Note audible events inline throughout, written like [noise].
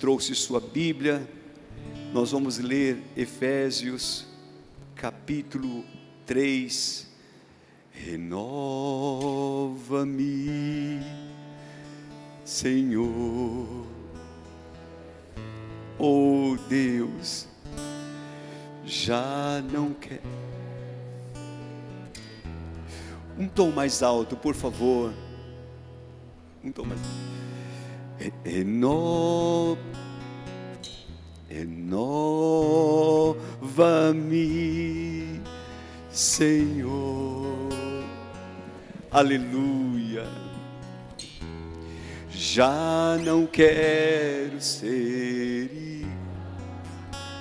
trouxe sua Bíblia, nós vamos ler Efésios, capítulo 3. Renova-me, Senhor, oh Deus, já não quer. Um tom mais alto, por favor. Um tom mais alto. Reno, renova-me, Senhor. Aleluia. Já não quero ser.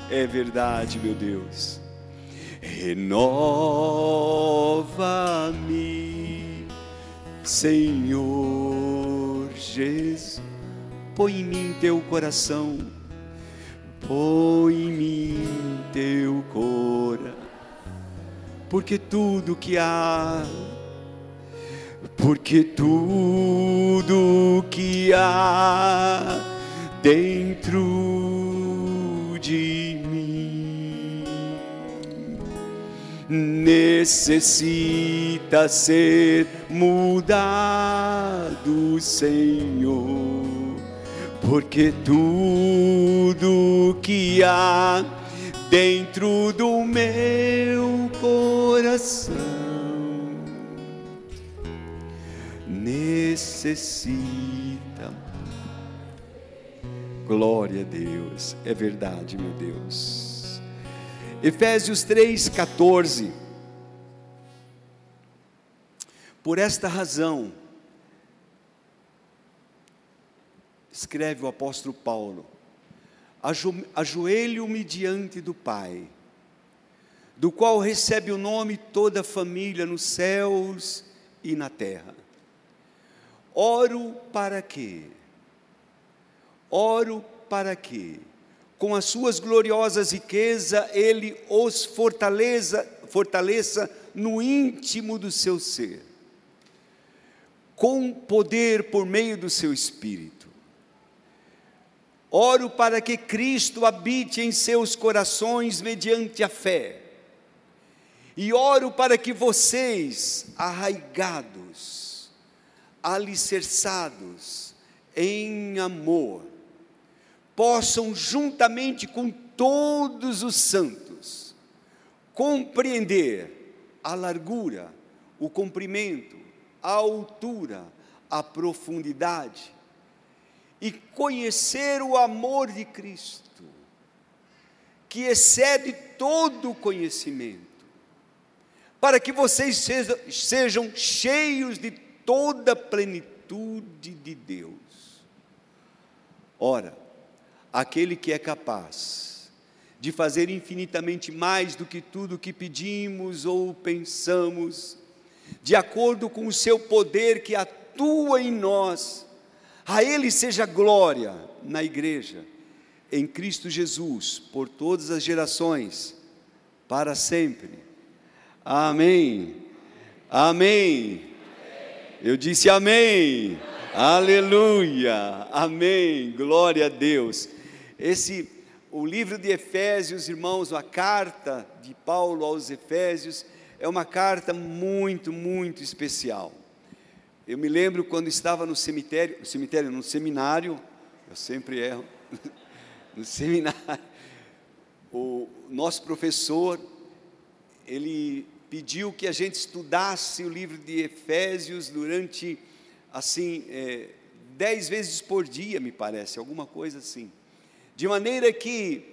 É verdade, meu Deus. Renova-me, Senhor Jesus põe em mim teu coração, põe em mim teu coração, porque tudo que há, porque tudo que há dentro de mim necessita ser mudado, Senhor porque tudo que há dentro do meu coração necessita. Glória a Deus, é verdade, meu Deus. Efésios 3,14. Por esta razão, escreve o apóstolo Paulo: Ajoelho-me diante do Pai, do qual recebe o nome toda a família nos céus e na terra. Oro para quê? Oro para quê? Com as suas gloriosas riquezas, ele os fortaleça, fortaleça no íntimo do seu ser, com poder por meio do seu espírito Oro para que Cristo habite em seus corações mediante a fé. E oro para que vocês, arraigados, alicerçados em amor, possam, juntamente com todos os santos, compreender a largura, o comprimento, a altura, a profundidade e conhecer o amor de Cristo, que excede todo o conhecimento, para que vocês sejam, cheios de toda a plenitude de Deus. Ora, aquele que é capaz de fazer infinitamente mais do que tudo que pedimos ou pensamos, de acordo com o seu poder que atua em nós, a Ele seja glória na igreja, em Cristo Jesus, por todas as gerações, para sempre. Amém. Amém. Eu disse amém. Aleluia. Amém. Glória a Deus. Esse o livro de Efésios, irmãos, a carta de Paulo aos Efésios é uma carta muito, muito especial. Eu me lembro quando estava no cemitério, cemitério, no seminário, eu sempre erro, [laughs] no seminário, o nosso professor, ele pediu que a gente estudasse o livro de Efésios durante, assim, é, dez vezes por dia, me parece, alguma coisa assim. De maneira que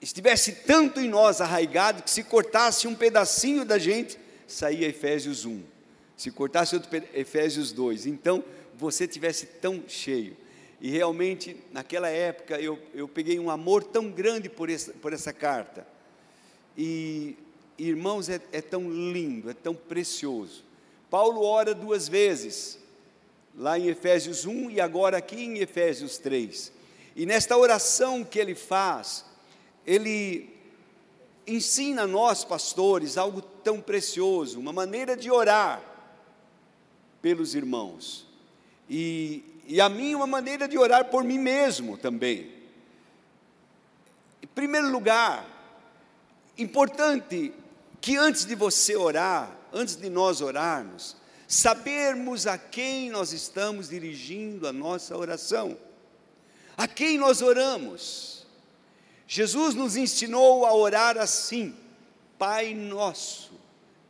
estivesse tanto em nós arraigado que se cortasse um pedacinho da gente, saía Efésios 1 se cortasse outro Efésios 2, então você tivesse tão cheio. E realmente, naquela época, eu, eu peguei um amor tão grande por essa, por essa carta. E, irmãos, é, é tão lindo, é tão precioso. Paulo ora duas vezes, lá em Efésios 1 e agora aqui em Efésios 3. E nesta oração que ele faz, ele ensina a nós, pastores, algo tão precioso, uma maneira de orar pelos irmãos. E, e a mim uma maneira de orar por mim mesmo também. Em primeiro lugar, importante que antes de você orar, antes de nós orarmos, sabermos a quem nós estamos dirigindo a nossa oração, a quem nós oramos. Jesus nos ensinou a orar assim: Pai nosso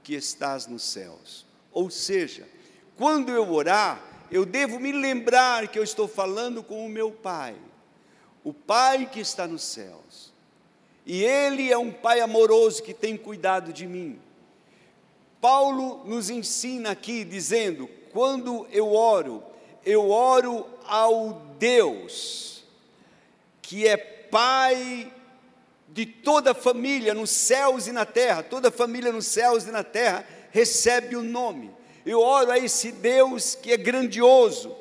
que estás nos céus. Ou seja, quando eu orar, eu devo me lembrar que eu estou falando com o meu Pai, o Pai que está nos céus. E Ele é um Pai amoroso que tem cuidado de mim. Paulo nos ensina aqui dizendo: quando eu oro, eu oro ao Deus, que é Pai de toda a família nos céus e na terra, toda a família nos céus e na terra recebe o nome. Eu oro a esse Deus que é grandioso,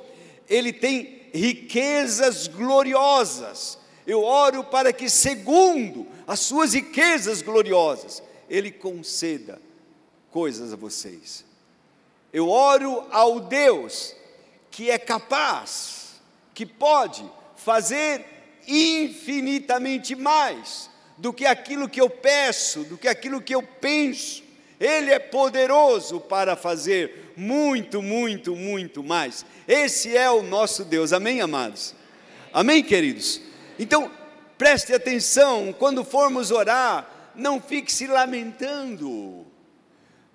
ele tem riquezas gloriosas. Eu oro para que, segundo as suas riquezas gloriosas, ele conceda coisas a vocês. Eu oro ao Deus que é capaz, que pode fazer infinitamente mais do que aquilo que eu peço, do que aquilo que eu penso. Ele é poderoso para fazer muito, muito, muito mais. Esse é o nosso Deus. Amém, amados? Amém, queridos? Então, preste atenção, quando formos orar, não fique se lamentando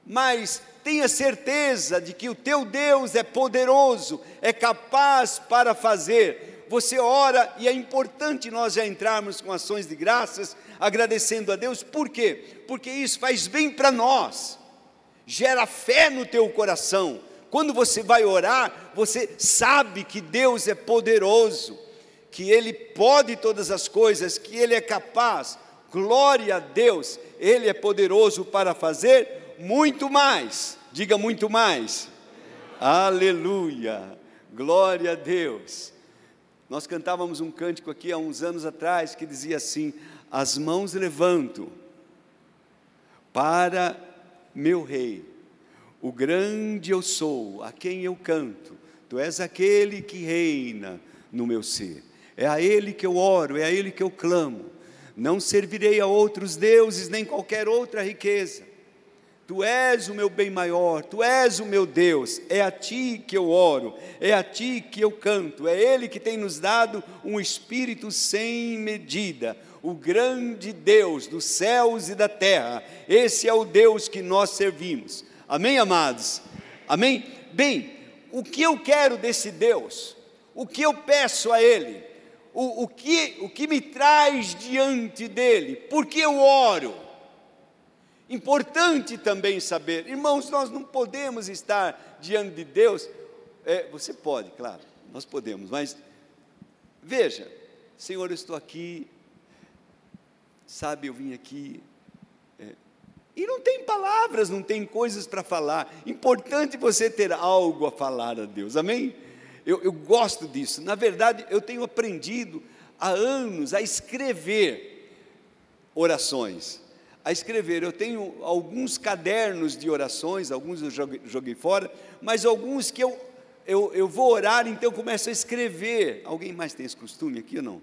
mas tenha certeza de que o teu Deus é poderoso, é capaz para fazer. Você ora e é importante nós já entrarmos com ações de graças, agradecendo a Deus, por quê? Porque isso faz bem para nós, gera fé no teu coração. Quando você vai orar, você sabe que Deus é poderoso, que Ele pode todas as coisas, que Ele é capaz. Glória a Deus, Ele é poderoso para fazer muito mais. Diga muito mais. Aleluia. Glória a Deus. Nós cantávamos um cântico aqui há uns anos atrás que dizia assim: As mãos levanto para meu rei. O grande eu sou, a quem eu canto. Tu és aquele que reina no meu ser. É a ele que eu oro, é a ele que eu clamo. Não servirei a outros deuses nem qualquer outra riqueza. Tu és o meu bem maior, tu és o meu Deus, é a ti que eu oro, é a ti que eu canto, é Ele que tem nos dado um espírito sem medida, o grande Deus dos céus e da terra, esse é o Deus que nós servimos. Amém, amados? Amém? Bem, o que eu quero desse Deus, o que eu peço a Ele, o, o, que, o que me traz diante dEle, por que eu oro? Importante também saber, irmãos, nós não podemos estar diante de Deus. É, você pode, claro, nós podemos, mas veja, Senhor, eu estou aqui, sabe, eu vim aqui, é, e não tem palavras, não tem coisas para falar. Importante você ter algo a falar a Deus, amém? Eu, eu gosto disso. Na verdade, eu tenho aprendido há anos a escrever orações a escrever. Eu tenho alguns cadernos de orações, alguns eu joguei, fora, mas alguns que eu, eu, eu vou orar, então eu começo a escrever. Alguém mais tem esse costume aqui ou não?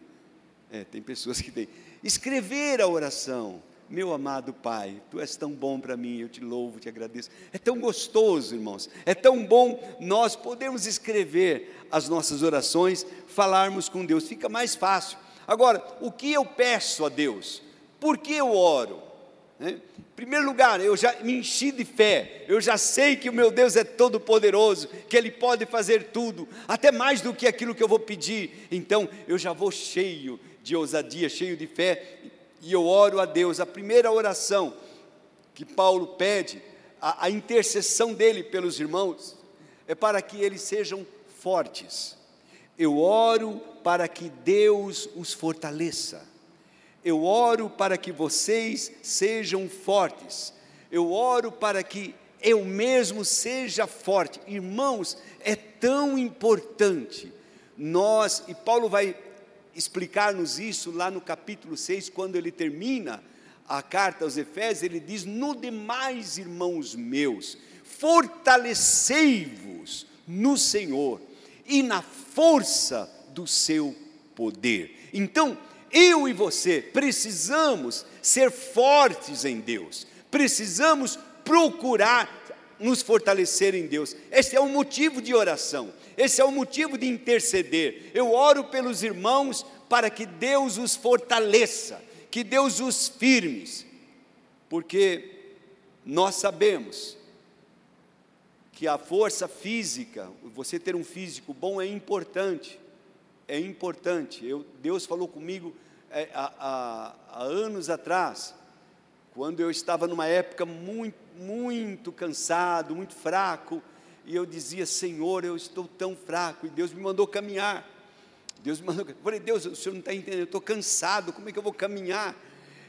É, tem pessoas que têm. Escrever a oração. Meu amado Pai, Tu és tão bom para mim, eu te louvo, te agradeço. É tão gostoso, irmãos, é tão bom nós podemos escrever as nossas orações, falarmos com Deus, fica mais fácil. Agora, o que eu peço a Deus? Por que eu oro? Né? Em primeiro lugar, eu já me enchi de fé, eu já sei que o meu Deus é todo poderoso, que Ele pode fazer tudo, até mais do que aquilo que eu vou pedir, então eu já vou cheio de ousadia, cheio de fé, e eu oro a Deus. A primeira oração que Paulo pede, a, a intercessão dele pelos irmãos, é para que eles sejam fortes. Eu oro para que Deus os fortaleça. Eu oro para que vocês sejam fortes. Eu oro para que eu mesmo seja forte. Irmãos, é tão importante. Nós, e Paulo vai explicar-nos isso lá no capítulo 6, quando ele termina a carta aos Efésios, ele diz: No demais, irmãos meus, fortalecei-vos no Senhor e na força do seu poder. Então, eu e você precisamos ser fortes em Deus, precisamos procurar nos fortalecer em Deus. Esse é o motivo de oração, esse é o motivo de interceder. Eu oro pelos irmãos para que Deus os fortaleça, que Deus os firmes, porque nós sabemos que a força física, você ter um físico bom é importante, é importante. Eu, Deus falou comigo é, há, há, há anos atrás, quando eu estava numa época muito, muito cansado, muito fraco, e eu dizia, Senhor, eu estou tão fraco, e Deus me mandou caminhar. Deus me mandou, eu falei, Deus, o Senhor não está entendendo, eu estou cansado, como é que eu vou caminhar?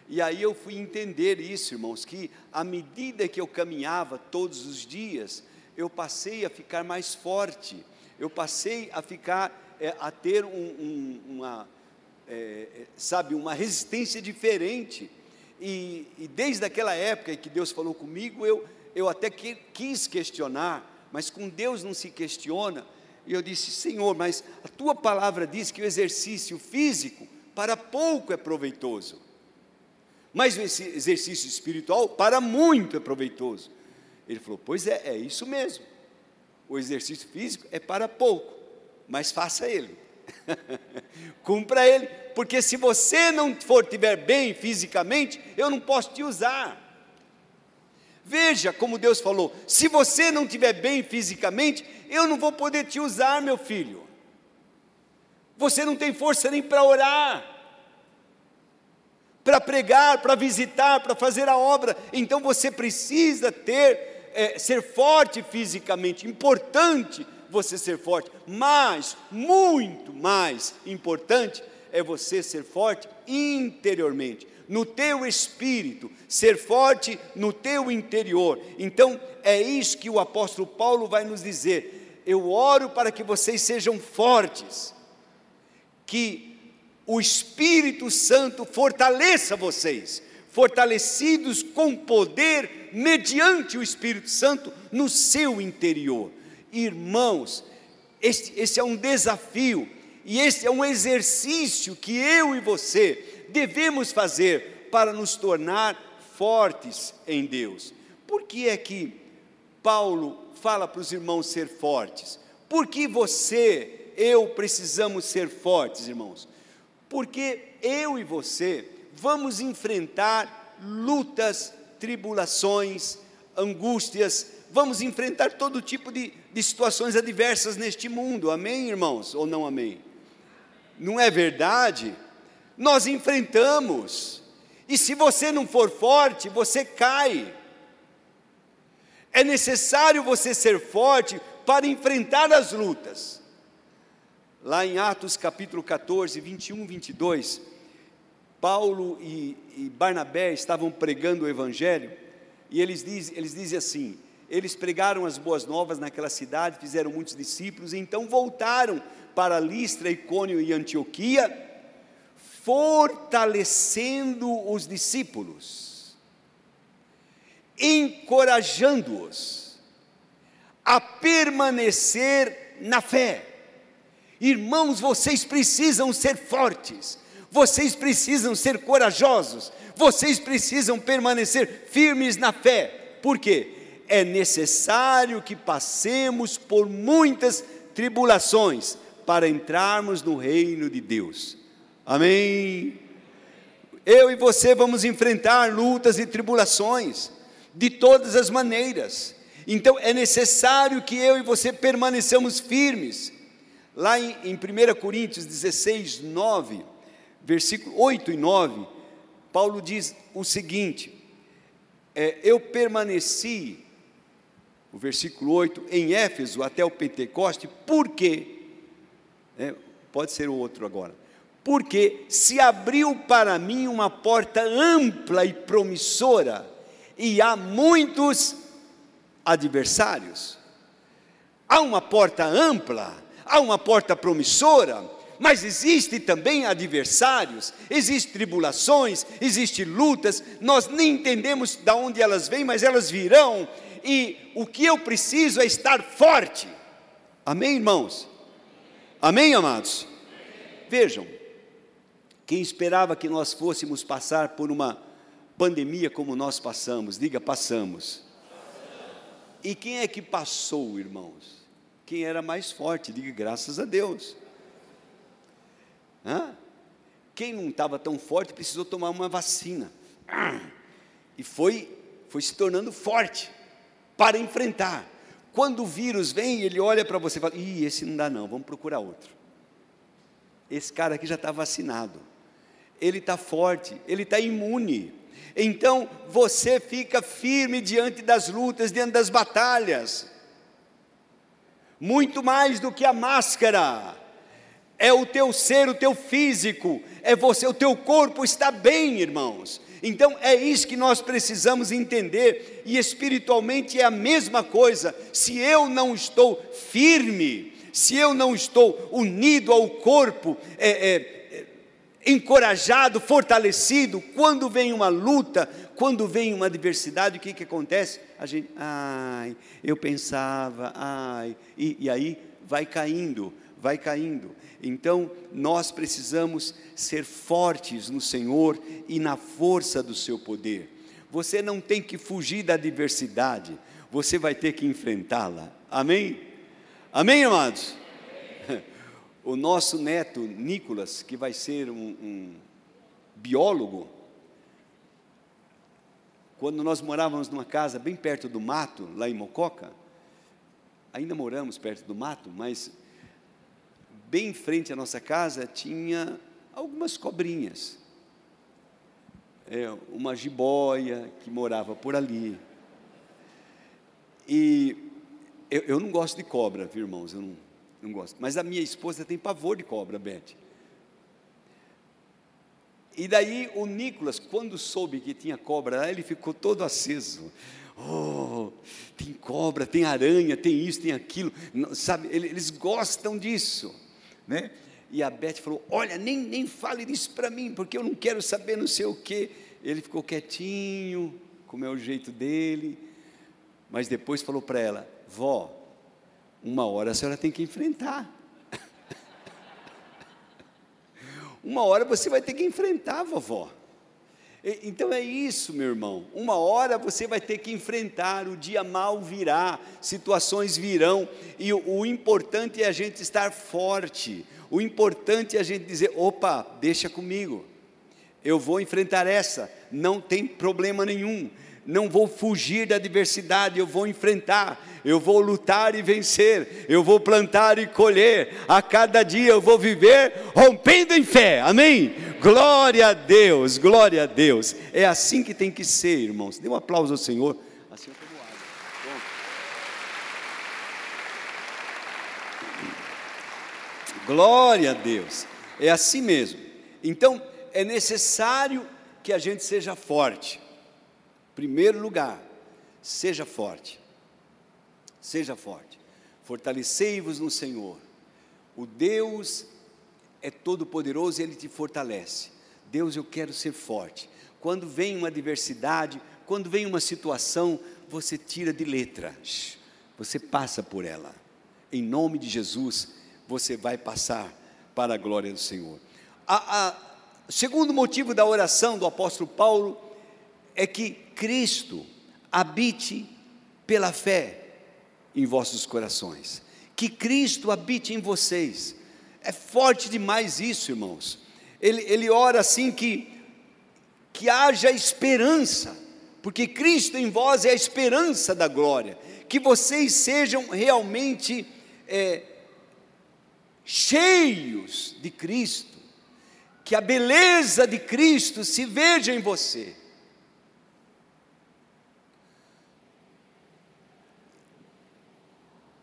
E aí eu fui entender isso, irmãos, que à medida que eu caminhava todos os dias, eu passei a ficar mais forte, eu passei a ficar, a ter um, um, uma, é, é, sabe, uma resistência diferente. E, e, desde aquela época que Deus falou comigo, eu, eu até que, quis questionar, mas com Deus não se questiona. E eu disse, Senhor, mas a tua palavra diz que o exercício físico para pouco é proveitoso, mas o exercício espiritual para muito é proveitoso. Ele falou: Pois é, é isso mesmo. O exercício físico é para pouco, mas faça ele. [laughs] Cumpra ele, porque se você não for tiver bem fisicamente, eu não posso te usar. Veja como Deus falou: se você não tiver bem fisicamente, eu não vou poder te usar, meu filho. Você não tem força nem para orar, para pregar, para visitar, para fazer a obra. Então você precisa ter é, ser forte fisicamente, importante você ser forte, mas muito mais importante é você ser forte interiormente, no teu espírito, ser forte no teu interior. Então, é isso que o apóstolo Paulo vai nos dizer. Eu oro para que vocês sejam fortes, que o Espírito Santo fortaleça vocês, fortalecidos com poder mediante o Espírito Santo no seu interior. Irmãos, este, esse é um desafio e esse é um exercício que eu e você devemos fazer para nos tornar fortes em Deus. Por que é que Paulo fala para os irmãos ser fortes? Por que você, eu precisamos ser fortes, irmãos? Porque eu e você vamos enfrentar lutas, tribulações, angústias, vamos enfrentar todo tipo de, de situações adversas neste mundo, amém, irmãos? Ou não amém? Não é verdade? Nós enfrentamos, e se você não for forte, você cai. É necessário você ser forte para enfrentar as lutas. Lá em Atos capítulo 14, 21, 22, Paulo e, e Barnabé estavam pregando o Evangelho, e eles, eles dizem assim: eles pregaram as boas novas naquela cidade, fizeram muitos discípulos, e então voltaram para Listra, Icônio e Antioquia, fortalecendo os discípulos, encorajando-os a permanecer na fé. Irmãos, vocês precisam ser fortes, vocês precisam ser corajosos, vocês precisam permanecer firmes na fé. Por quê? É necessário que passemos por muitas tribulações para entrarmos no reino de Deus. Amém. Eu e você vamos enfrentar lutas e tribulações de todas as maneiras. Então é necessário que eu e você permaneçamos firmes. Lá em, em 1 Coríntios 16, 9, versículo 8 e 9, Paulo diz o seguinte: é, Eu permaneci, o versículo 8, em Éfeso até o Pentecoste, porque, é, pode ser o outro agora, porque se abriu para mim uma porta ampla e promissora, e há muitos adversários. Há uma porta ampla, há uma porta promissora, mas existem também adversários, existem tribulações, existem lutas, nós nem entendemos de onde elas vêm, mas elas virão, e o que eu preciso é estar forte. Amém, irmãos? Amém, amados? Vejam, quem esperava que nós fôssemos passar por uma pandemia como nós passamos, diga passamos. E quem é que passou, irmãos? Quem era mais forte, diga graças a Deus. Hã? Quem não estava tão forte precisou tomar uma vacina. E foi, foi se tornando forte para enfrentar. Quando o vírus vem, ele olha para você e fala: Ih, esse não dá, não, vamos procurar outro. Esse cara aqui já está vacinado, ele está forte, ele está imune. Então você fica firme diante das lutas, diante das batalhas. Muito mais do que a máscara, é o teu ser, o teu físico, é você, o teu corpo está bem, irmãos. Então é isso que nós precisamos entender, e espiritualmente é a mesma coisa. Se eu não estou firme, se eu não estou unido ao corpo, é, é, é, encorajado, fortalecido, quando vem uma luta, quando vem uma adversidade, o que, que acontece? A gente, ai, eu pensava, ai, e, e aí vai caindo, vai caindo. Então, nós precisamos ser fortes no Senhor e na força do seu poder. Você não tem que fugir da adversidade, você vai ter que enfrentá-la. Amém? Amém, amados? [laughs] O nosso neto Nicolas, que vai ser um, um biólogo, quando nós morávamos numa casa bem perto do mato, lá em Mococa, ainda moramos perto do mato, mas bem em frente à nossa casa tinha algumas cobrinhas. É, uma jiboia que morava por ali. E eu, eu não gosto de cobra, viu, irmãos? Eu não, não gosto. Mas a minha esposa tem pavor de cobra, Beth. E daí o Nicolas, quando soube que tinha cobra lá, ele ficou todo aceso. Oh, tem cobra, tem aranha, tem isso, tem aquilo. Sabe, eles gostam disso né? E a Beth falou: Olha, nem, nem fale disso para mim, porque eu não quero saber não sei o quê. Ele ficou quietinho, como é o jeito dele, mas depois falou para ela: Vó, uma hora a senhora tem que enfrentar. [laughs] uma hora você vai ter que enfrentar, vovó. Então é isso, meu irmão. Uma hora você vai ter que enfrentar, o dia mal virá, situações virão, e o, o, importante é a gente estar forte. O importante é a gente dizer: opa, deixa comigo, eu vou enfrentar essa, não tem problema nenhum não vou fugir da adversidade, eu vou enfrentar, eu vou lutar e vencer, eu vou plantar e colher, a cada dia eu vou viver rompendo em fé, amém? Glória a Deus, glória a Deus, é assim que tem que ser, irmãos. Dê um aplauso ao Senhor. Assim Glória a Deus, é assim mesmo. Então, é necessário que a gente seja forte. Primeiro lugar, seja forte. Seja forte. Fortalecei-vos no Senhor. O Deus é todo poderoso e ele te fortalece. Deus, eu quero ser forte. Quando vem uma adversidade, quando vem uma situação, você tira de letra. Você passa por ela. Em nome de Jesus, você vai passar para a glória do Senhor. A segundo motivo da oração do apóstolo Paulo é que Cristo habite pela fé em vossos corações. Que Cristo habite em vocês. É forte demais isso, irmãos. Ele, ele ora assim que, que haja esperança, porque Cristo em vós é a esperança da glória. Que vocês sejam realmente é, cheios de Cristo, que a beleza de Cristo se veja em você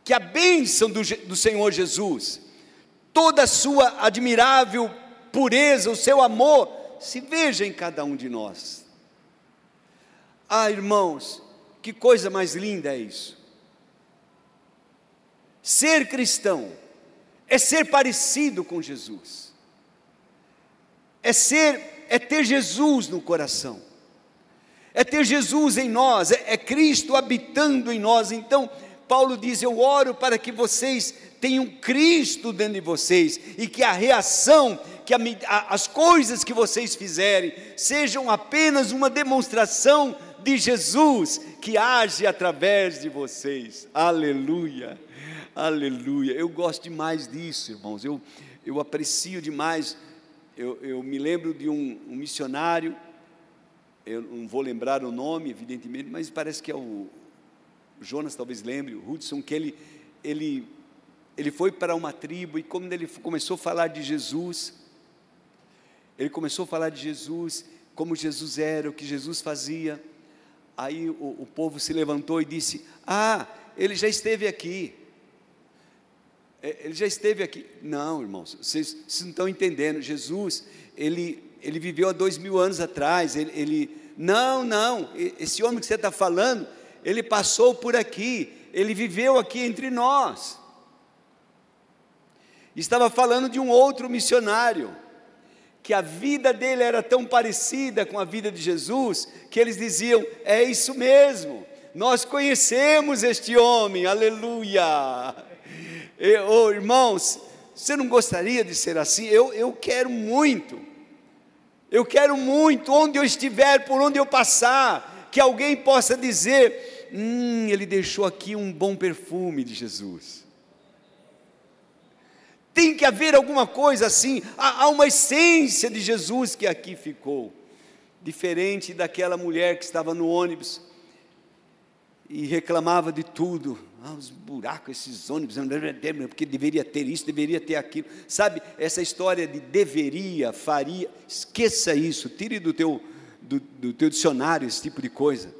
que a bênção do, do Senhor Jesus, toda a sua admirável pureza, o seu amor, se veja em cada um de nós. Ah, irmãos, que coisa mais linda é isso. Ser cristão é ser parecido com Jesus, é ser, é ter Jesus no coração, é ter Jesus em nós, é, é Cristo habitando em nós. Então, Paulo diz: Eu oro para que vocês tenham Cristo dentro de vocês e que a reação, que a, as coisas que vocês fizerem sejam apenas uma demonstração de Jesus que age através de vocês. Aleluia, aleluia. Eu gosto demais disso, irmãos. Eu, eu aprecio demais. Eu, eu me lembro de um, um missionário, eu não vou lembrar o nome, evidentemente, mas parece que é o Jonas, talvez lembre, o Hudson, que ele, ele, ele foi para uma tribo e quando ele começou a falar de Jesus, ele começou a falar de Jesus, como Jesus era, o que Jesus fazia. Aí o, o povo se levantou e disse: Ah, ele já esteve aqui. É, ele já esteve aqui. Não, irmãos, vocês, vocês não estão entendendo. Jesus, ele, ele viveu há dois mil anos atrás. Ele, ele não, não, esse homem que você está falando, ele passou por aqui, ele viveu aqui entre nós. Estava falando de um outro missionário que a vida dele era tão parecida com a vida de Jesus, que eles diziam: é isso mesmo, nós conhecemos este homem, aleluia. E, oh, irmãos, você não gostaria de ser assim? Eu, eu quero muito, eu quero muito, onde eu estiver, por onde eu passar, que alguém possa dizer: hum, ele deixou aqui um bom perfume de Jesus. Tem que haver alguma coisa assim, há, uma essência de Jesus que aqui ficou, diferente daquela mulher que estava no ônibus e reclamava de tudo. Ah, os buracos, esses ônibus, porque deveria ter isso, deveria ter aquilo. Sabe, essa história de deveria, faria, esqueça isso, tire do teu, do, do teu dicionário esse tipo de coisa.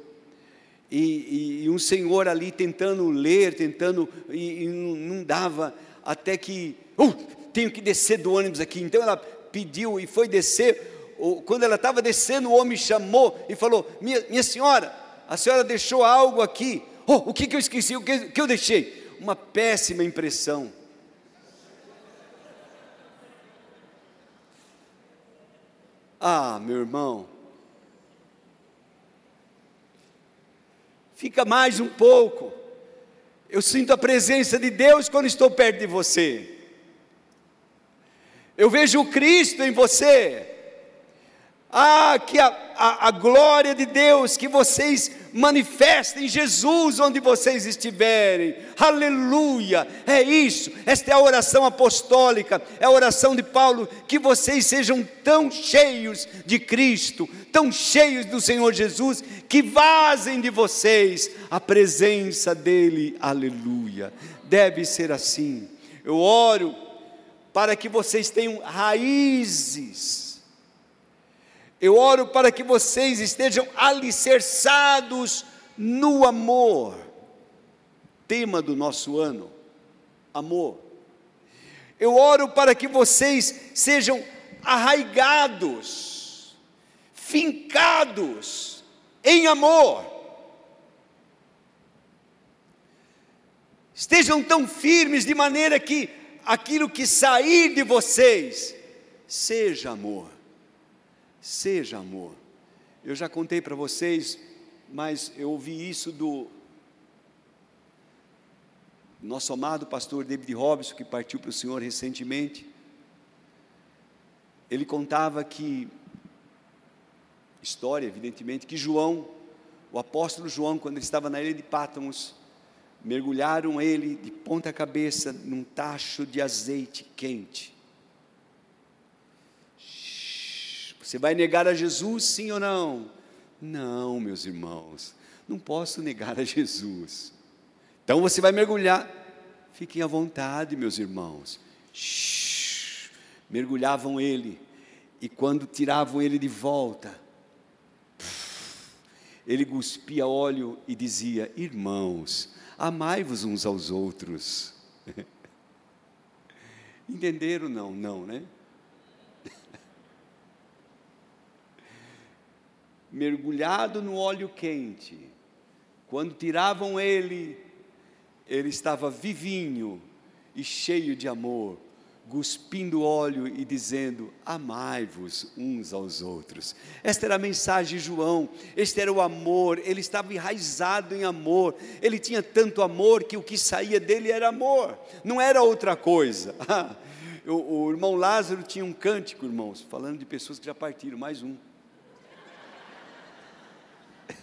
E, e, e, um senhor ali tentando ler, tentando, e, e não dava, até que uh, tenho que descer do ônibus aqui. Então ela pediu e foi descer. Quando ela estava descendo, o homem chamou e falou: Minha, minha senhora, a senhora deixou algo aqui. Oh, o que, que eu esqueci? O que, que eu deixei? Uma péssima impressão. Ah, meu irmão, fica mais um pouco. Eu sinto a presença de Deus quando estou perto de você eu vejo o Cristo em você. Ah, que a, a, a, glória de Deus, que vocês manifestem Jesus onde vocês estiverem, aleluia, é isso, esta é a oração apostólica, é a oração de Paulo, que vocês sejam tão cheios de Cristo, tão cheios do Senhor Jesus, que vazem de vocês a presença dEle, aleluia, deve ser assim, eu oro para que vocês tenham raízes. Eu oro para que vocês estejam alicerçados no amor. Tema do nosso ano: amor. Eu oro para que vocês sejam arraigados, fincados em amor. Estejam tão firmes de maneira que aquilo que sair de vocês, seja amor, seja amor. Eu já contei para vocês, mas eu ouvi isso do nosso amado pastor David Robson, que partiu para o Senhor recentemente. Ele contava que, história evidentemente, que João, o apóstolo João, quando ele estava na ilha de Pátamos, mergulharam ele de ponta cabeça num tacho de azeite quente. Você vai negar a Jesus, sim ou não? Não, meus irmãos, não posso negar a Jesus. Então você vai mergulhar. Fiquem à vontade, meus irmãos. Mergulhavam ele, e quando tiravam ele de volta, ele cuspia óleo e dizia: Irmãos, amai-vos uns aos outros. [laughs] Entenderam? Não, não, né? Mergulhado no óleo quente, quando tiravam ele, ele estava vivinho e cheio de amor, cuspindo óleo e dizendo: Amai-vos uns aos outros. Esta era a mensagem de João, este era o amor, ele estava enraizado em amor, ele tinha tanto amor que o que saía dele era amor, não era outra coisa. [laughs] o, o irmão Lázaro tinha um cântico, irmãos, falando de pessoas que já partiram, mais um.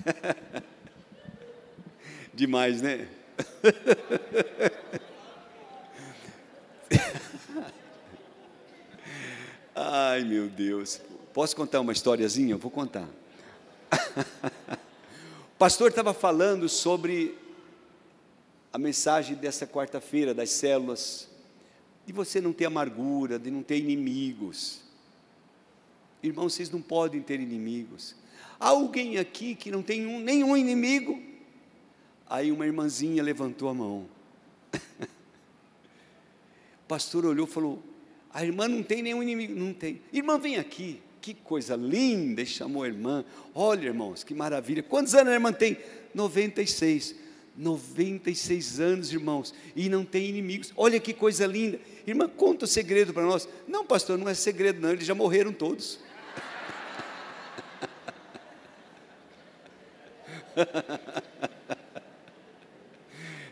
[laughs] Demais, né? [laughs] Ai, meu Deus. Posso contar uma historiazinha? Eu vou contar. [laughs] o pastor estava falando sobre a mensagem dessa quarta-feira das células, de você não ter amargura, de não ter inimigos. Irmãos, vocês não podem ter inimigos. Alguém aqui que não tem um, nenhum inimigo? Aí uma irmãzinha levantou a mão. o [laughs] pastor olhou e falou: A irmã não tem nenhum inimigo. Não tem. Irmã, vem aqui. Que coisa linda. E chamou a irmã. Olha, irmãos, que maravilha. Quantos anos a irmã tem? 96. 96 anos, irmãos, e não tem inimigos. Olha que coisa linda. Irmã, conta o segredo para nós. Não, pastor, não é segredo, não. Eles já morreram todos. [laughs]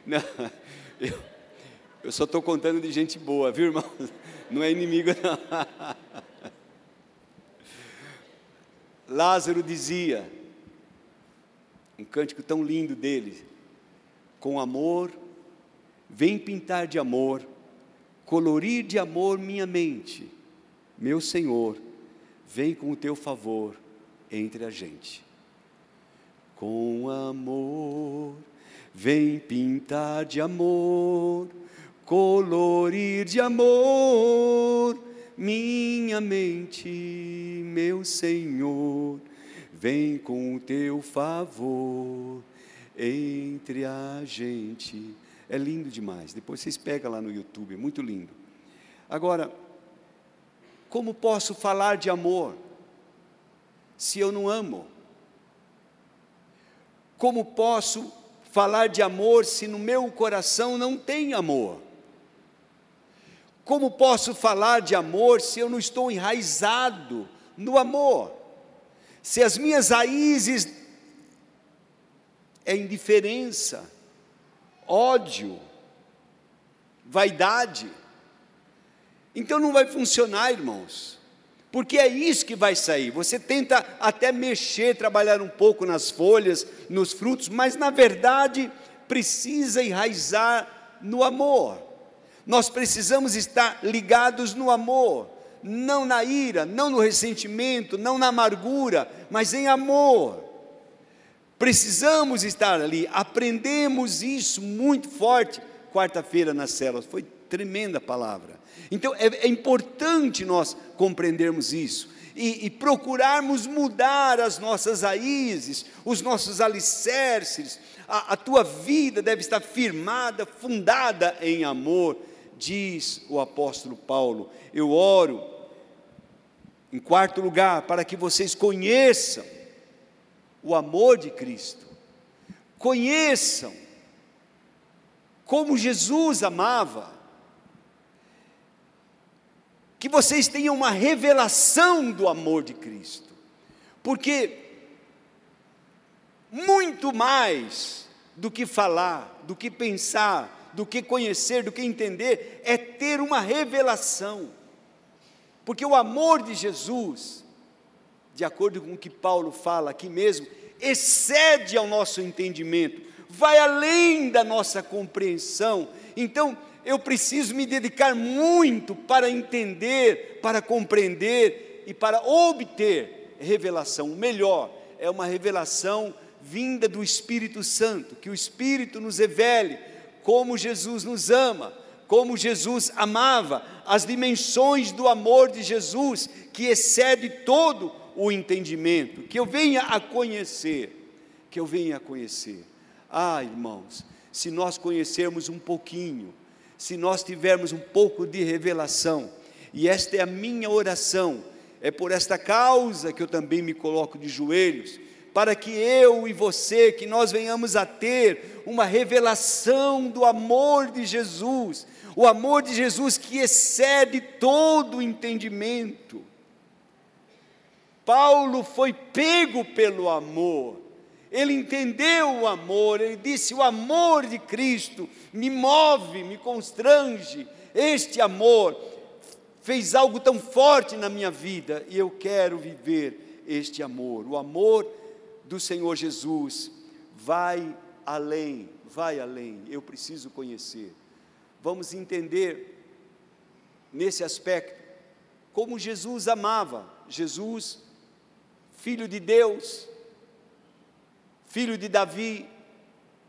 Não, eu, eu só estou contando de gente boa, viu, irmão? Não é inimigo, não. [laughs] Lázaro dizia, um cântico tão lindo dele, com amor, vem pintar de amor, colorir de amor minha mente, meu Senhor, vem com o teu favor entre a gente. Com amor, Vem pintar de amor, colorir de amor minha mente, meu Senhor. Vem com o teu favor entre a gente. É lindo demais. Depois vocês pegam lá no YouTube, é muito lindo. Agora, como posso falar de amor se eu não amo? Como posso falar de amor se no meu coração não tem amor? Como posso falar de amor se eu não estou enraizado no amor? Se as minhas raízes é indiferença, ódio, vaidade, então não vai funcionar, irmãos porque é isso que vai sair. Você tenta até mexer, trabalhar um pouco nas folhas, nos frutos, mas na verdade precisa enraizar no amor. Nós precisamos estar ligados no amor, não na ira, não no ressentimento, não na amargura, mas em amor. Precisamos estar ali, aprendemos isso muito forte quarta-feira nas células, foi tremenda palavra. Então é, é importante nós compreendermos isso e, e, procurarmos mudar as nossas raízes, os nossos alicerces. A, a tua vida deve estar firmada, fundada em amor, diz o apóstolo Paulo. Eu oro, em quarto lugar, para que vocês conheçam o amor de Cristo, conheçam como Jesus amava, que vocês tenham uma revelação do amor de Cristo, porque muito mais do que falar, do que pensar, do que conhecer, do que entender, é ter uma revelação, porque o amor de Jesus, de acordo com o que Paulo fala aqui mesmo, excede ao nosso entendimento, vai além da nossa compreensão. Então, eu preciso me dedicar muito para entender, para compreender e para obter revelação. O melhor é uma revelação vinda do Espírito Santo, que o Espírito nos revele como Jesus nos ama, como Jesus amava, as dimensões do amor de Jesus, que excede todo o entendimento, que eu venha a conhecer, que eu venha a conhecer. Ah, irmãos, se nós conhecermos um pouquinho se nós tivermos um pouco de revelação, e esta é a minha oração, é por esta causa que eu também me coloco de joelhos, para que eu e você, que nós venhamos a ter uma revelação do amor de Jesus, o amor de Jesus que excede todo o entendimento. Paulo foi pego pelo amor, ele entendeu o amor, ele disse: O amor de Cristo me move, me constrange, este amor fez algo tão forte na minha vida e eu quero viver este amor. O amor do Senhor Jesus vai além, vai além, eu preciso conhecer. Vamos entender nesse aspecto como Jesus amava, Jesus, filho de Deus, filho de Davi,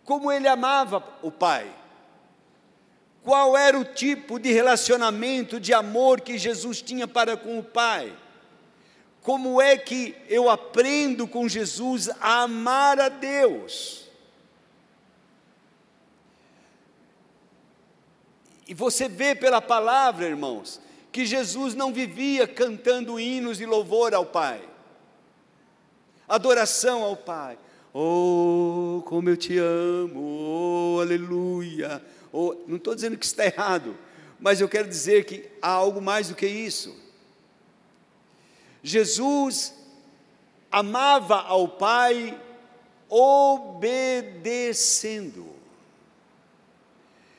como ele amava o Pai. Qual era o tipo de relacionamento, de amor que Jesus tinha para com o Pai? Como é que eu aprendo com Jesus a amar a Deus? E você vê pela palavra, irmãos, que Jesus não vivia cantando hinos de louvor ao Pai, adoração ao Pai. Oh, como eu te amo, oh, aleluia. Oh, não estou dizendo que está errado, mas eu quero dizer que há algo mais do que isso. Jesus amava ao Pai obedecendo.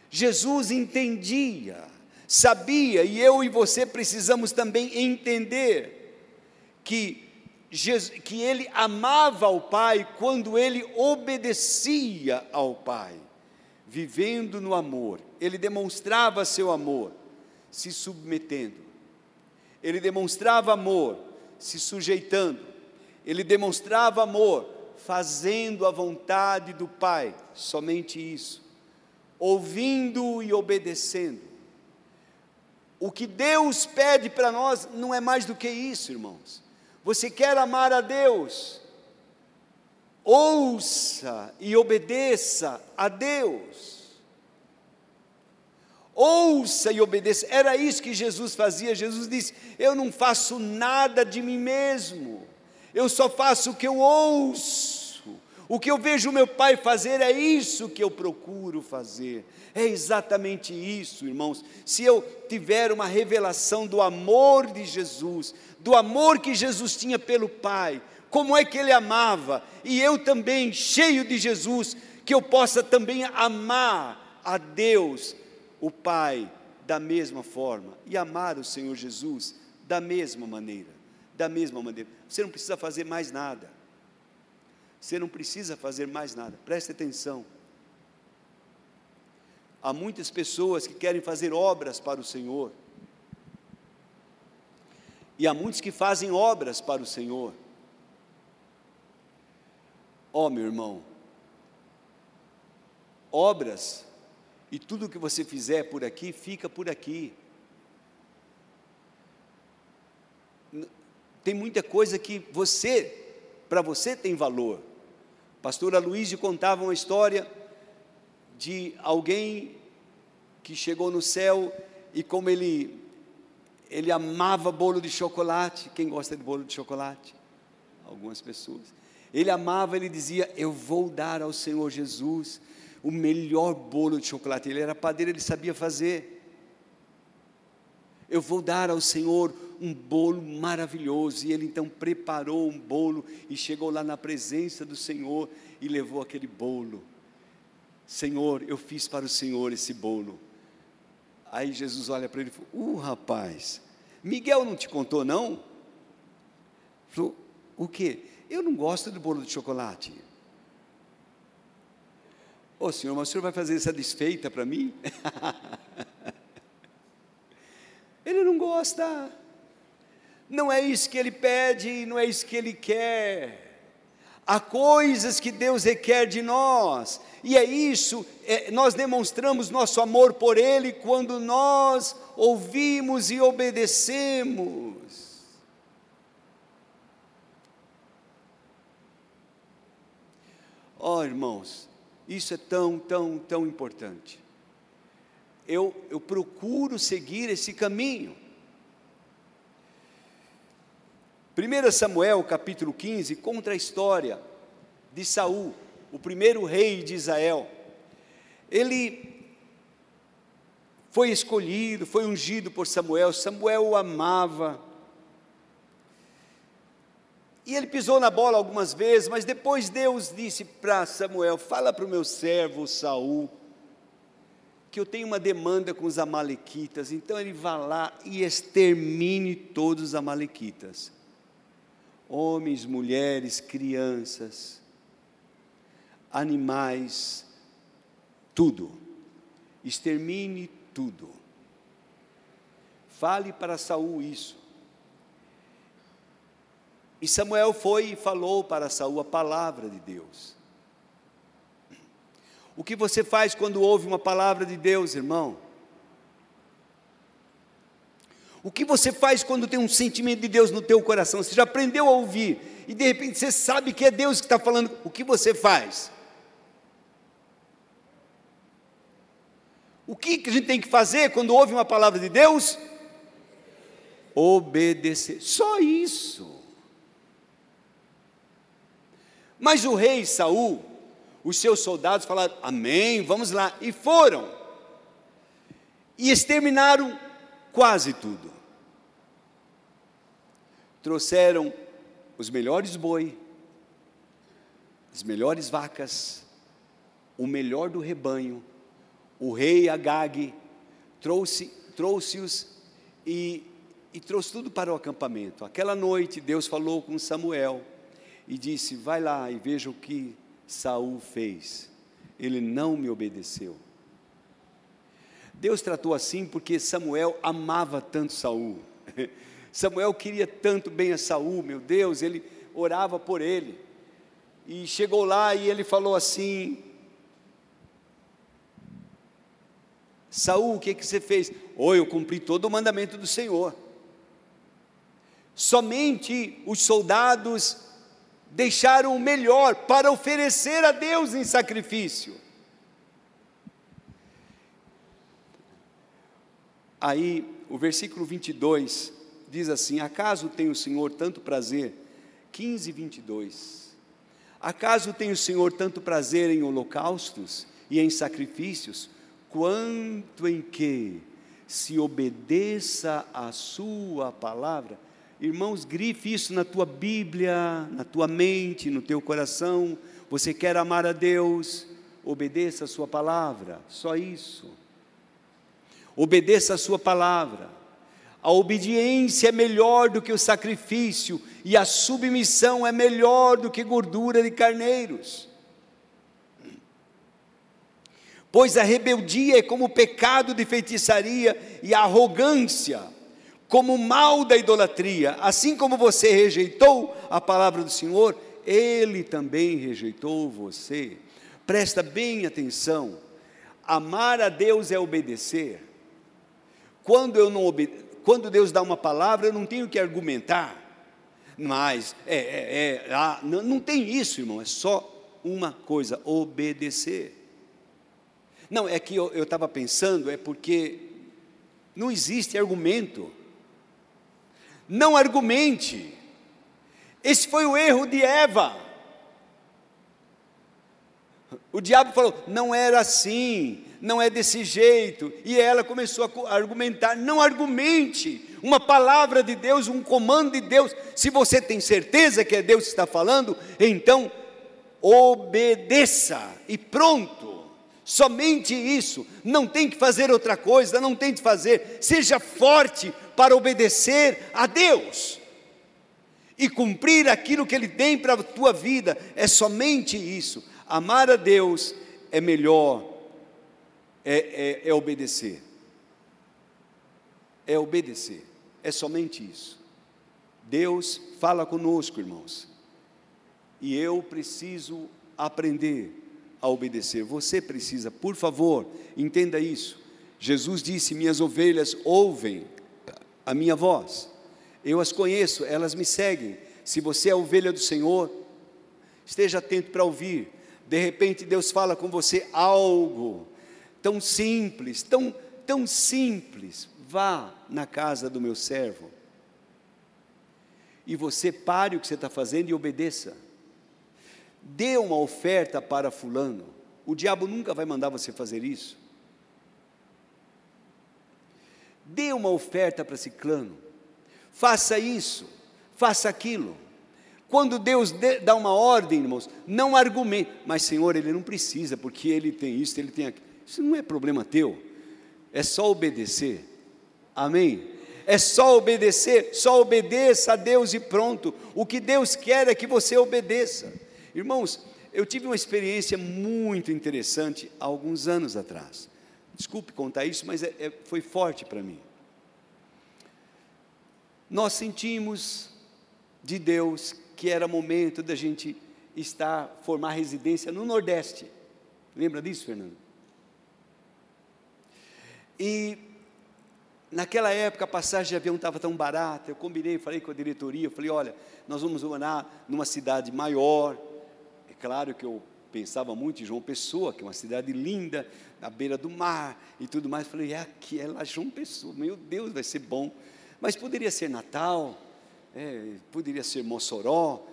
Jesus entendia, sabia, e eu e você precisamos também entender que Que ele amava ao Pai quando ele obedecia ao Pai, vivendo no amor. Ele demonstrava seu amor, se submetendo. Ele demonstrava amor se sujeitando, ele demonstrava amor, fazendo a vontade do Pai, somente isso, ouvindo e obedecendo. O que Deus pede para nós não é mais do que isso, irmãos. Você quer amar a Deus? Ouça e obedeça a Deus ouça e obedeça. Era isso que Jesus fazia. Jesus disse: Eu não faço nada de mim mesmo, eu só faço o que eu ouço. O que eu vejo meu pai fazer é isso que eu procuro fazer. É exatamente isso, irmãos. Se eu tiver uma revelação do amor de Jesus, do amor que Jesus tinha pelo Pai, como é que ele amava, e eu também, cheio de Jesus, que eu possa também amar a Deus o Pai da mesma forma e amar o Senhor Jesus da mesma maneira. Da mesma maneira. Você não precisa fazer mais nada. Você não precisa fazer mais nada. Preste atenção. Há muitas pessoas que querem fazer obras para o Senhor. E há muitos que fazem obras para o Senhor. Ó oh, meu irmão, obras e tudo que você fizer por aqui, fica por aqui. Tem muita coisa que você, para você tem valor. Pastor Aloysio contava uma história de alguém que chegou no céu e como ele ele amava bolo de chocolate. Quem gosta de bolo de chocolate? Algumas pessoas. Ele amava, ele dizia: Eu vou dar ao Senhor Jesus o melhor bolo de chocolate. Ele era padeiro, ele sabia fazer. Eu vou dar ao Senhor um bolo maravilhoso. E ele então preparou um bolo e chegou lá na presença do Senhor e levou aquele bolo. Senhor, eu fiz para o Senhor esse bolo. Aí Jesus olha para ele e falou: Uh, rapaz, Miguel não te contou, não? Falou: O quê? Eu não gosto de bolo de chocolate. Ô oh, senhor, mas o senhor vai fazer essa desfeita para mim? [laughs] ele não gosta. Não é isso que ele pede, não é isso que ele quer. Há coisas que Deus requer de nós, e é isso, é, nós demonstramos nosso amor por Ele quando nós ouvimos e obedecemos. Ó oh, irmãos, isso é tão, tão, tão importante. Eu, eu procuro seguir esse caminho. 1 Samuel capítulo 15 conta a história de Saul, o primeiro rei de Israel. Ele foi escolhido, foi ungido por Samuel, Samuel o amava. E ele pisou na bola algumas vezes, mas depois Deus disse para Samuel: Fala para o meu servo Saul, que eu tenho uma demanda com os Amalequitas, então ele vá lá e extermine todos os Amalequitas. Homens, mulheres, crianças, animais, tudo. Extermine tudo. Fale para Saul isso. E Samuel foi e falou para Saul a palavra de Deus. O que você faz quando ouve uma palavra de Deus, irmão? O que você faz quando tem um sentimento de Deus no teu coração? Você já aprendeu a ouvir e de repente você sabe que é Deus que está falando. O que você faz? O que a gente tem que fazer quando ouve uma palavra de Deus? Obedecer. Só isso. Mas o rei Saul, os seus soldados falaram: Amém, vamos lá. E foram. E exterminaram quase tudo. Trouxeram os melhores boi, as melhores vacas, o melhor do rebanho o rei Agag trouxe, trouxe-os e, e trouxe tudo para o acampamento. Aquela noite Deus falou com Samuel e disse: Vai lá e veja o que Saul fez. Ele não me obedeceu. Deus tratou assim porque Samuel amava tanto Saul. [laughs] Samuel queria tanto bem a Saul, meu Deus, ele orava por ele. E chegou lá e ele falou assim: Saul, o que, que você fez? Oh, eu cumpri todo o mandamento do Senhor. Somente os soldados deixaram o melhor para oferecer a Deus em sacrifício. Aí, o versículo 22 diz assim: Acaso tem o Senhor tanto prazer? 15, 22. Acaso tem o Senhor tanto prazer em holocaustos e em sacrifícios? quanto em que se obedeça a Sua palavra. Irmãos, grife isso na tua Bíblia, na tua mente, no teu coração. Você quer amar a Deus, obedeça a Sua palavra, só isso. Obedeça a Sua palavra. A obediência é melhor do que o sacrifício, e a submissão é melhor do que gordura de carneiros pois a rebeldia é como o pecado de feitiçaria e a arrogância como o mal da idolatria. Assim como você rejeitou a palavra do Senhor, ele também rejeitou você. Presta bem atenção. Amar a Deus é obedecer. Quando eu não obede... quando Deus dá uma palavra, eu não tenho que argumentar. Mas é, é, é ah, não, não tem isso, irmão. É só uma coisa: obedecer. Não, é que eu estava pensando, é porque não existe argumento. Não argumente. Esse foi o erro de Eva. O diabo falou: não era assim, não é desse jeito. E ela começou a argumentar: não argumente. Uma palavra de Deus, um comando de Deus. Se você tem certeza que é Deus que está falando, então obedeça e pronto. Somente isso, não tem que fazer outra coisa, não tem que fazer, seja forte para obedecer a Deus e cumprir aquilo que Ele tem para a tua vida, é somente isso. Amar a Deus é melhor, é, é, é obedecer, é obedecer, é somente isso. Deus fala conosco, irmãos, e eu preciso aprender a obedecer. Você precisa, por favor, entenda isso. Jesus disse: Minhas ovelhas ouvem a minha voz, eu as conheço, elas me seguem. Se você é ovelha do Senhor, esteja atento para ouvir. De repente, Deus fala com você algo tão simples, tão, tão simples. Vá na casa do meu servo e você pare o que você está fazendo e obedeça. dê uma oferta para Fulano. O diabo nunca vai mandar você fazer isso. Dê uma oferta para Ciclano. Faça isso, faça aquilo. Quando Deus dá uma ordem, irmãos, não argumente, mas Senhor, ele não precisa, porque ele tem isso, ele tem aquilo. Isso não é problema teu, é só obedecer. Amém? É só obedecer, só obedeça a Deus e pronto. O que Deus quer é que você obedeça. Irmãos, eu tive uma experiência muito interessante há alguns anos atrás. Desculpe contar isso, mas é, é, foi forte para mim. Nós sentimos de Deus que era momento da gente estar, formar residência no Nordeste. Lembra disso, Fernando? E naquela época a passagem de avião estava tão barata, eu combinei, falei com a diretoria, falei, olha, nós vamos morar numa cidade maior. É claro que eu pensava muito em João Pessoa, que é uma cidade linda, na beira do mar e tudo mais. Falei, é aqui, é lá João Pessoa, meu Deus, vai ser bom. Mas poderia ser Natal, é, poderia ser Mossoró,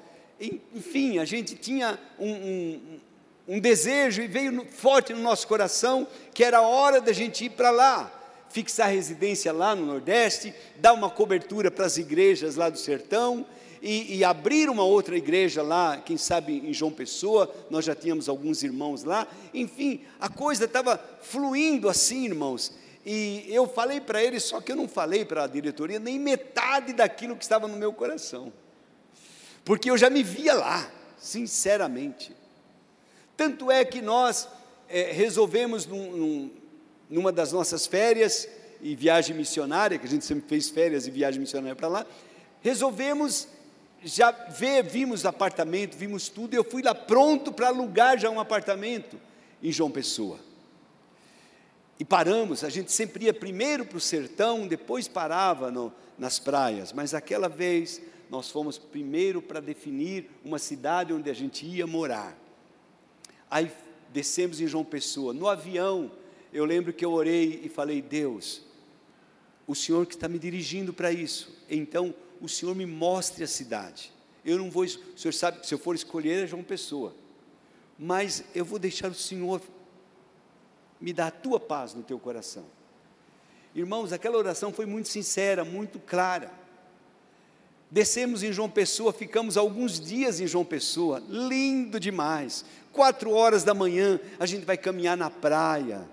enfim, a gente tinha um, um, um desejo e veio forte no nosso coração que era hora da gente ir para lá, fixar residência lá no Nordeste, dar uma cobertura para as igrejas lá do sertão e, e, abrir uma outra igreja lá, quem sabe em João Pessoa, nós já tínhamos alguns irmãos lá, enfim, a coisa estava fluindo assim, irmãos. E eu falei para eles, só que eu não falei para a diretoria nem metade daquilo que estava no meu coração, porque eu já me via lá, sinceramente. Tanto é que nós é, resolvemos, num, num, numa das nossas férias e viagem missionária, que a gente sempre fez férias e viagem missionária para lá, resolvemos já ver, vimos apartamento, vimos tudo, e eu fui lá pronto para alugar já um apartamento em João Pessoa. E paramos, a gente sempre ia primeiro para o sertão, depois parava no, nas praias, mas aquela vez nós fomos primeiro para definir uma cidade onde a gente ia morar. Aí descemos em João Pessoa, no avião, eu lembro que eu orei e falei: Deus, o Senhor que está me dirigindo para isso, então o Senhor me mostre a cidade. Eu não vou, o Senhor sabe se eu for escolher é João Pessoa, mas eu vou deixar o Senhor me dá a tua paz no teu coração. Irmãos, aquela oração foi muito sincera, muito clara. Descemos em João Pessoa, ficamos alguns dias em João Pessoa, lindo demais. Quatro horas da manhã, a gente vai caminhar na praia,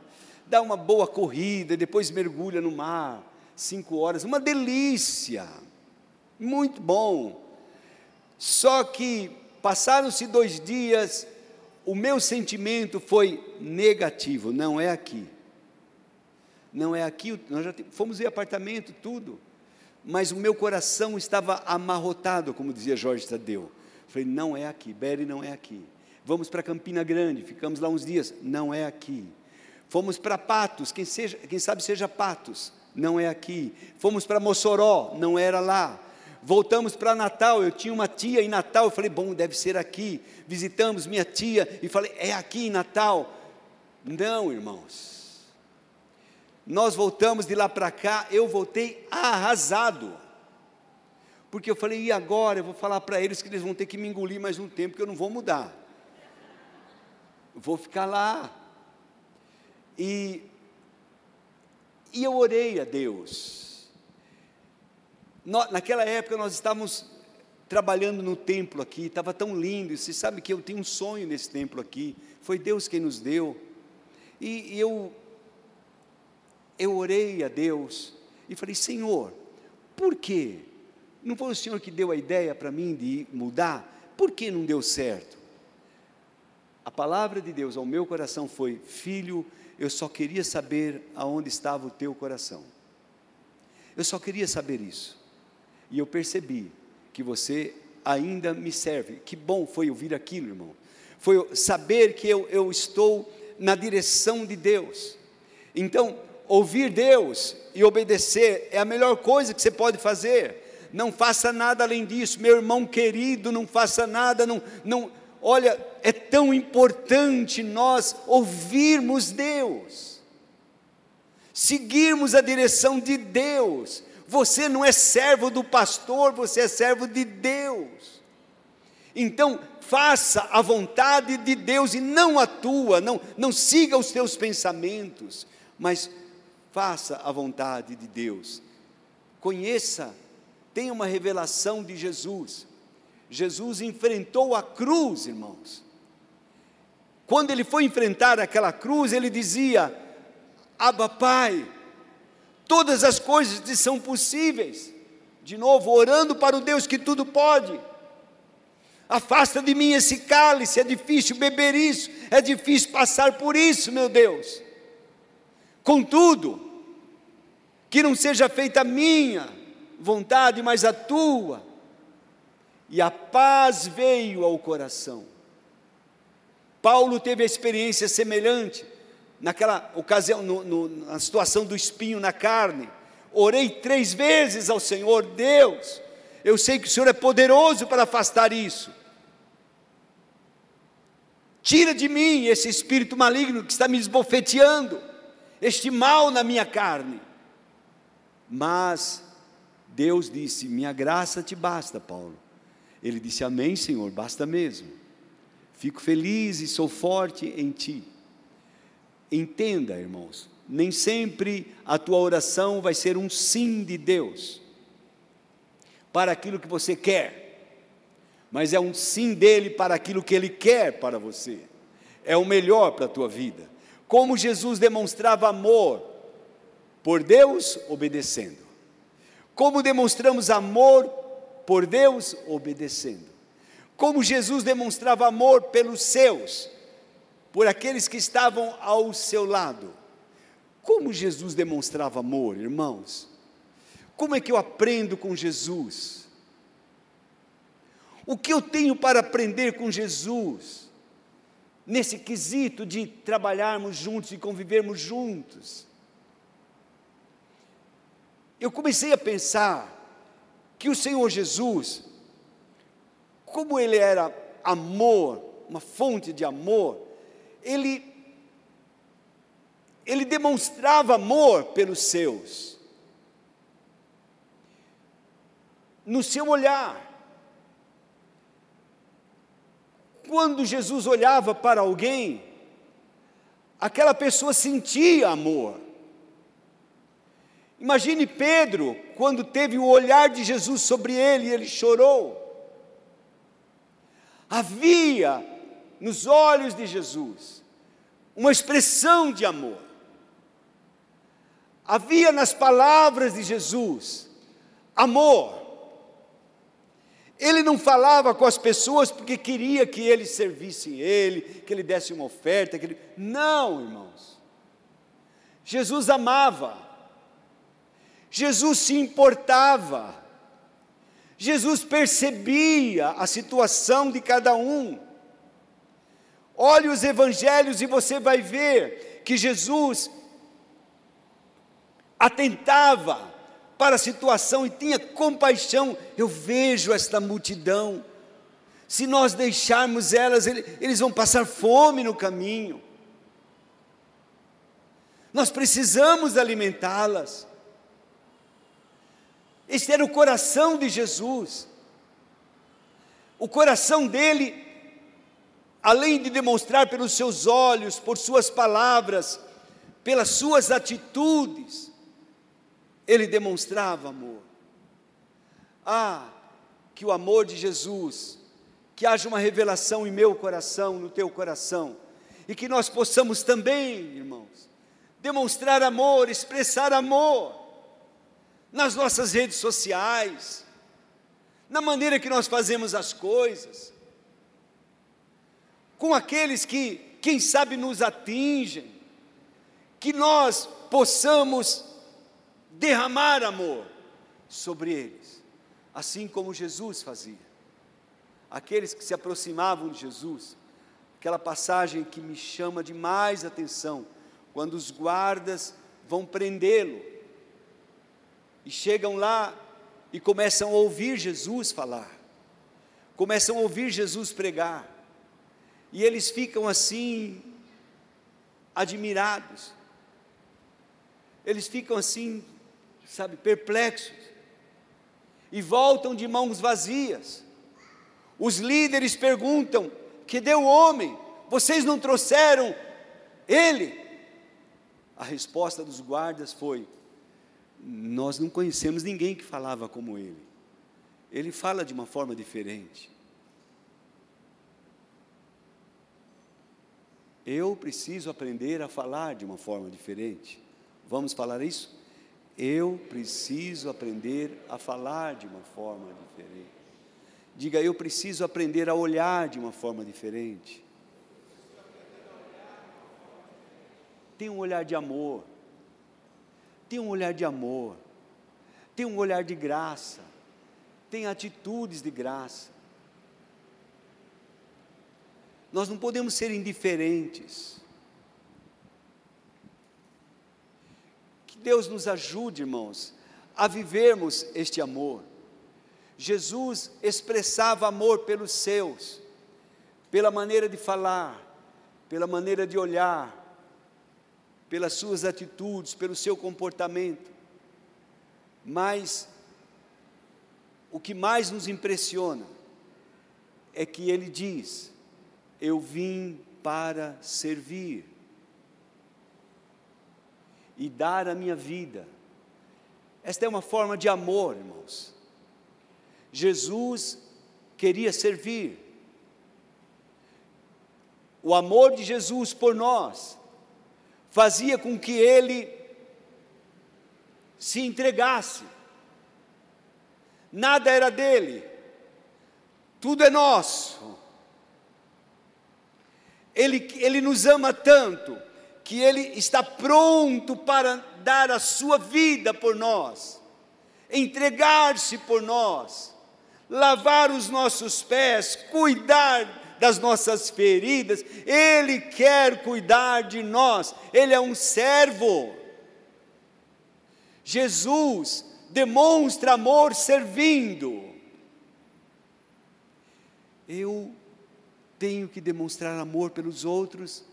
dá uma boa corrida, depois mergulha no mar. Cinco horas, uma delícia, muito bom. Só que passaram-se dois dias, o meu sentimento foi negativo, não é aqui. Não é aqui, nós já fomos ver apartamento, tudo. Mas o meu coração estava amarrotado, como dizia Jorge Tadeu. Falei, não é aqui, Bere não é aqui. Vamos para Campina Grande, ficamos lá uns dias, não é aqui. Fomos para Patos, quem, seja, quem sabe seja Patos, não é aqui. Fomos para Mossoró, não era lá. Voltamos para Natal, eu tinha uma tia em Natal, eu falei, bom, deve ser aqui. Visitamos minha tia e falei, é aqui em Natal. Não, irmãos. Nós voltamos de lá para cá, eu voltei arrasado. Porque eu falei, e agora? Eu vou falar para eles que eles vão ter que me engolir mais um tempo, que eu não vou mudar. vou ficar lá. E, e eu orei a Deus naquela época nós estávamos trabalhando no templo aqui, estava tão lindo. Você sabe que eu tenho um sonho nesse templo aqui. Foi Deus quem nos deu. E, e eu eu orei a Deus e falei: Senhor, por quê? Não foi o Senhor que deu a ideia para mim de mudar? Por que não deu certo? A palavra de Deus ao meu coração foi: Filho, eu só queria saber aonde estava o teu coração. Eu só queria saber isso. E eu percebi que você ainda me serve. Que bom foi ouvir aquilo, irmão. Foi saber que eu, eu estou na direção de Deus. Então, ouvir Deus e obedecer é a melhor coisa que você pode fazer. Não faça nada além disso, meu irmão querido, não faça nada, não, não, olha, é tão importante nós ouvirmos Deus, seguirmos a direção de Deus, você não é servo do pastor, você é servo de Deus. Então, faça a vontade de Deus e não a tua, não, não siga os teus pensamentos, mas faça a vontade de Deus. Conheça, tenha uma revelação de Jesus. Jesus enfrentou a cruz, irmãos. Quando ele foi enfrentar aquela cruz, ele dizia: Abba, Pai, todas as coisas te são possíveis. De novo, orando para o Deus que tudo pode. Afasta de mim esse cálice, é difícil beber isso, é difícil passar por isso, meu Deus. Contudo, que não seja feita a minha vontade, mas a tua. E a paz veio ao coração. Paulo teve a experiência semelhante naquela ocasião, no, no, na situação do espinho na carne. Orei três vezes ao Senhor, Deus, eu sei que o Senhor é poderoso para afastar isso. Tira de mim esse espírito maligno que está me esbofeteando, este mal na minha carne. Mas Deus disse: Minha graça te basta, Paulo. Ele disse: Amém, Senhor, basta mesmo. Fico feliz e sou forte em ti. Entenda, irmãos, nem sempre a tua oração vai ser um sim de Deus para aquilo que você quer, mas é um sim dele para aquilo que ele quer para você. É o melhor para a tua vida. Como Jesus demonstrava amor por Deus, obedecendo. Como demonstramos amor por Deus, obedecendo como Jesus demonstrava amor pelos seus, por aqueles que estavam ao seu lado. Como Jesus demonstrava amor, irmãos? Como é que eu aprendo com Jesus? O que eu tenho para aprender com Jesus? Nesse quesito de trabalharmos juntos e convivermos juntos. Eu comecei a pensar que o Senhor Jesus, como ele era amor, uma fonte de amor, ele, ele demonstrava amor pelos seus. No seu olhar. Quando Jesus olhava para alguém, aquela pessoa sentia amor. Imagine Pedro, quando teve o olhar de Jesus sobre ele, ele chorou. Havia nos olhos de Jesus uma expressão de amor. Havia nas palavras de Jesus amor. Ele não falava com as pessoas porque queria que eles servissem ele, que ele desse uma oferta, que ele... não, irmãos. Jesus amava. Jesus se importava. Jesus percebia a situação de cada um. Olhe os evangelhos e você vai ver que Jesus atentava para a situação e tinha compaixão. Eu vejo esta multidão. Se nós deixarmos elas, eles vão passar fome no caminho. Nós precisamos alimentá-las. Este era o coração de Jesus. O coração dele, além de demonstrar pelos seus olhos, por suas palavras, pelas suas atitudes, ele demonstrava amor. Ah, que o amor de Jesus, que haja uma revelação em meu coração, no teu coração, e que nós possamos também, irmãos, demonstrar amor, expressar amor, nas nossas redes sociais, na maneira que nós fazemos as coisas, com aqueles que, quem sabe, nos atingem, que nós possamos derramar amor sobre eles, assim como Jesus fazia. Aqueles que se aproximavam de Jesus, aquela passagem que me chama demais atenção, quando os guardas vão prendê-lo, e chegam lá e começam a ouvir Jesus falar, começam a ouvir Jesus pregar, e eles ficam assim, admirados, eles ficam assim, sabe, perplexos, e voltam de mãos vazias. Os líderes perguntam: que deu o homem? Vocês não trouxeram ele? A resposta dos guardas foi: Nós não conhecemos ninguém que falava como ele. Ele fala de uma forma diferente. Eu preciso aprender a falar de uma forma diferente. Vamos falar isso? Eu preciso aprender a falar de uma forma diferente. Diga, eu preciso aprender a olhar de uma forma diferente. Tem um olhar de amor. Tem um olhar de amor. Tem um olhar de graça. Tem atitudes de graça. Nós não podemos ser indiferentes. Deus nos ajude, irmãos, a vivermos este amor. Jesus expressava amor pelos seus, pela maneira de falar, pela maneira de olhar, pelas suas atitudes, pelo seu comportamento. Mas o que mais nos impressiona é que ele diz: eu vim para servir e dar a minha vida. Esta é uma forma de amor, irmãos. Jesus queria servir. O amor de Jesus por nós fazia com que ele se entregasse. Nada era dele, tudo é nosso. Ele, ele nos ama tanto que Ele está pronto para dar a sua vida por nós, entregar-se por nós, lavar os nossos pés, cuidar das nossas feridas, Ele quer cuidar de nós, Ele é um servo. Jesus demonstra amor servindo. Eu tenho que demonstrar amor pelos outros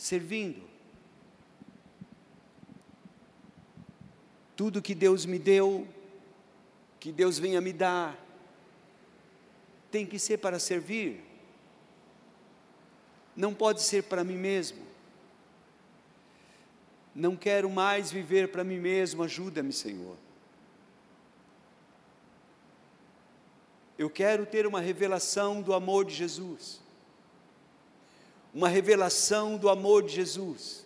servindo. Tudo que Deus me deu, que Deus venha me dar, tem que ser para servir, não pode ser para mim mesmo. Não quero mais viver para mim mesmo, ajuda-me, Senhor. Eu quero ter uma revelação do amor de Jesus. Uma revelação do amor de Jesus.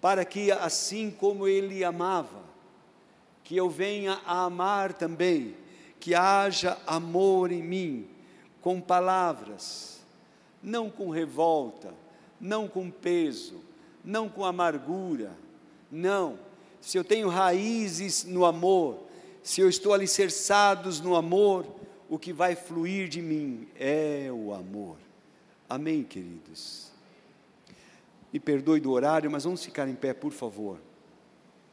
Para que, assim como Ele amava, que eu venha a amar também, que haja amor em mim, com palavras, não com revolta, não com peso, não com amargura, não. Se eu tenho raízes no amor, se eu estou alicerçados no amor, o que vai fluir de mim é o amor. Amém, queridos? Me perdoe do horário, mas vamos ficar em pé, por favor.